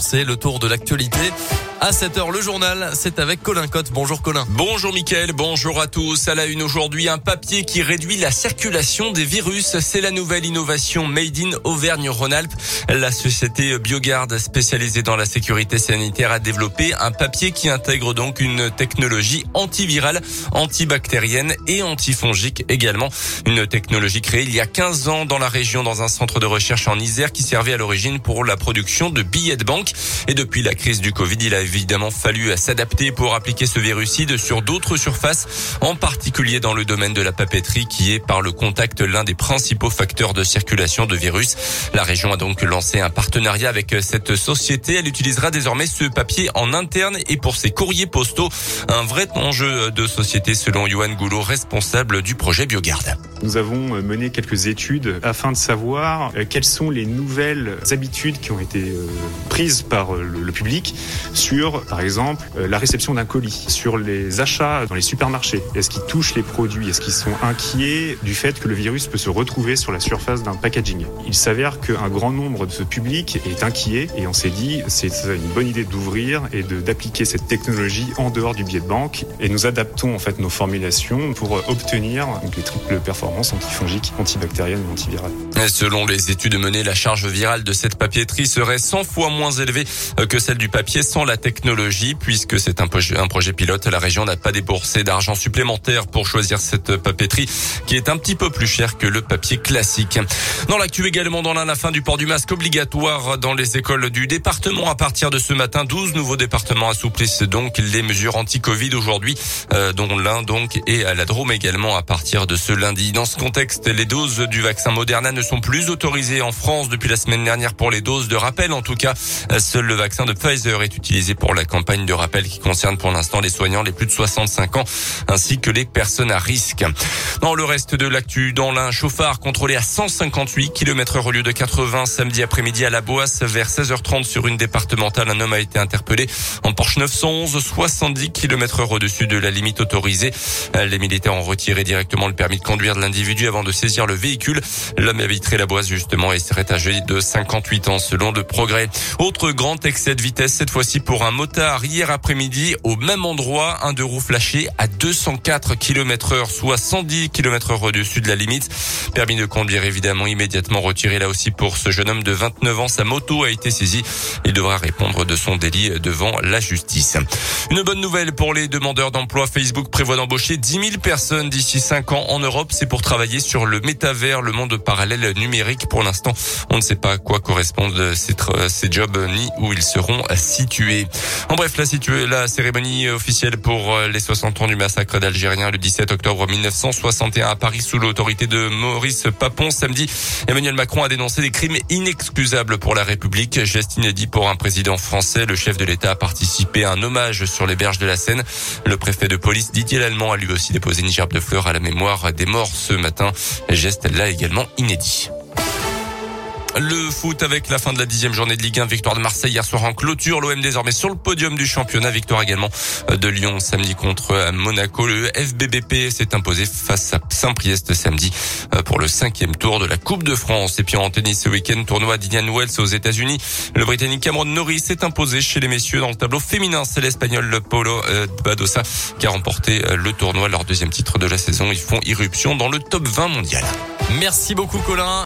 c'est le tour de l'actualité. À 7h, le journal, c'est avec Colin Cotte. Bonjour Colin. Bonjour Mickaël, bonjour à tous. À la une aujourd'hui, un papier qui réduit la circulation des virus. C'est la nouvelle innovation Made in Auvergne-Rhône-Alpes. La société Biogarde, spécialisée dans la sécurité sanitaire, a développé un papier qui intègre donc une technologie antivirale, antibactérienne et antifongique également. Une technologie créée il y a 15 ans dans la région dans un centre de recherche en Isère qui servait à l'origine pour la production de billets de banque. Et depuis la crise du Covid, il a évidemment fallu s'adapter pour appliquer ce virucide sur d'autres surfaces, en particulier dans le domaine de la papeterie qui est par le contact l'un des principaux facteurs de circulation de virus. La région a donc lancé un partenariat avec cette société. Elle utilisera désormais ce papier en interne et pour ses courriers postaux. Un vrai enjeu de société selon Johan Goulot, responsable du projet Biogarde. Nous avons mené quelques études afin de savoir euh, quelles sont les nouvelles habitudes qui ont été euh, prises par euh, le public par exemple, euh, la réception d'un colis, sur les achats dans les supermarchés. Est-ce qu'ils touchent les produits? Est-ce qu'ils sont inquiets du fait que le virus peut se retrouver sur la surface d'un packaging? Il s'avère qu'un grand nombre de ce public est inquiet et on s'est dit c'est une bonne idée d'ouvrir et d'appliquer cette technologie en dehors du billet de banque et nous adaptons en fait nos formulations pour obtenir les triples performances antifongiques, antibactériennes et antivirales. selon les études menées, la charge virale de cette papeterie serait 100 fois moins élevée que celle du papier sans la technologie, puisque c'est un projet, un projet pilote. La région n'a pas déboursé d'argent supplémentaire pour choisir cette papeterie, qui est un petit peu plus chère que le papier classique. Dans l'actu également, dans la fin du port du masque obligatoire dans les écoles du département à partir de ce matin, 12 nouveaux départements assouplissent donc les mesures anti-Covid aujourd'hui, euh, dont l'un donc et à la Drôme également à partir de ce lundi. Dans ce contexte, les doses du vaccin Moderna ne sont plus autorisées en France depuis la semaine dernière pour les doses de rappel. En tout cas, seul le vaccin de Pfizer est utilisé pour la campagne de rappel qui concerne pour l'instant les soignants les plus de 65 ans ainsi que les personnes à risque. Dans le reste de l'actu, dans l'un chauffard contrôlé à 158 km heure au lieu de 80 samedi après-midi à la Boisse vers 16h30 sur une départementale, un homme a été interpellé en Porsche 911 70 km heure au-dessus de la limite autorisée. Les militaires ont retiré directement le permis de conduire de l'individu avant de saisir le véhicule. L'homme habiterait la Boisse justement et serait âgé de 58 ans selon le progrès. Autre grand excès de vitesse cette fois-ci pour un un motard hier après-midi au même endroit, un deux roues flashé à 204 km heure, soit 110 km heure au-dessus de la limite. Permis de conduire évidemment immédiatement retiré là aussi pour ce jeune homme de 29 ans. Sa moto a été saisie. Il devra répondre de son délit devant la justice. Une bonne nouvelle pour les demandeurs d'emploi. Facebook prévoit d'embaucher 10 000 personnes d'ici 5 ans en Europe. C'est pour travailler sur le métavers, le monde parallèle numérique. Pour l'instant, on ne sait pas à quoi correspondent ces, ces jobs ni où ils seront situés. En bref, la, la cérémonie officielle pour euh, les 60 ans du massacre d'Algériens le 17 octobre 1961 à Paris sous l'autorité de Maurice Papon. Samedi, Emmanuel Macron a dénoncé des crimes inexcusables pour la République. Geste inédit pour un président français. Le chef de l'État a participé à un hommage sur les berges de la Seine. Le préfet de police Didier Lallemand a lui aussi déposé une gerbe de fleurs à la mémoire des morts ce matin. Geste là également inédit. Le foot avec la fin de la dixième journée de Ligue 1, victoire de Marseille hier soir en clôture. L'OM désormais sur le podium du championnat. Victoire également de Lyon samedi contre Monaco. Le FBBP s'est imposé face à Saint-Priest samedi euh, pour le cinquième tour de la Coupe de France. Et puis en tennis ce week-end, tournoi d'Indian Wells aux États-Unis. Le Britannique Cameron Norris s'est imposé chez les messieurs dans le tableau féminin. C'est l'Espagnol euh, Badosa qui a remporté euh, le tournoi. Leur deuxième titre de la saison. Ils font irruption dans le top 20 mondial. Merci beaucoup Colin.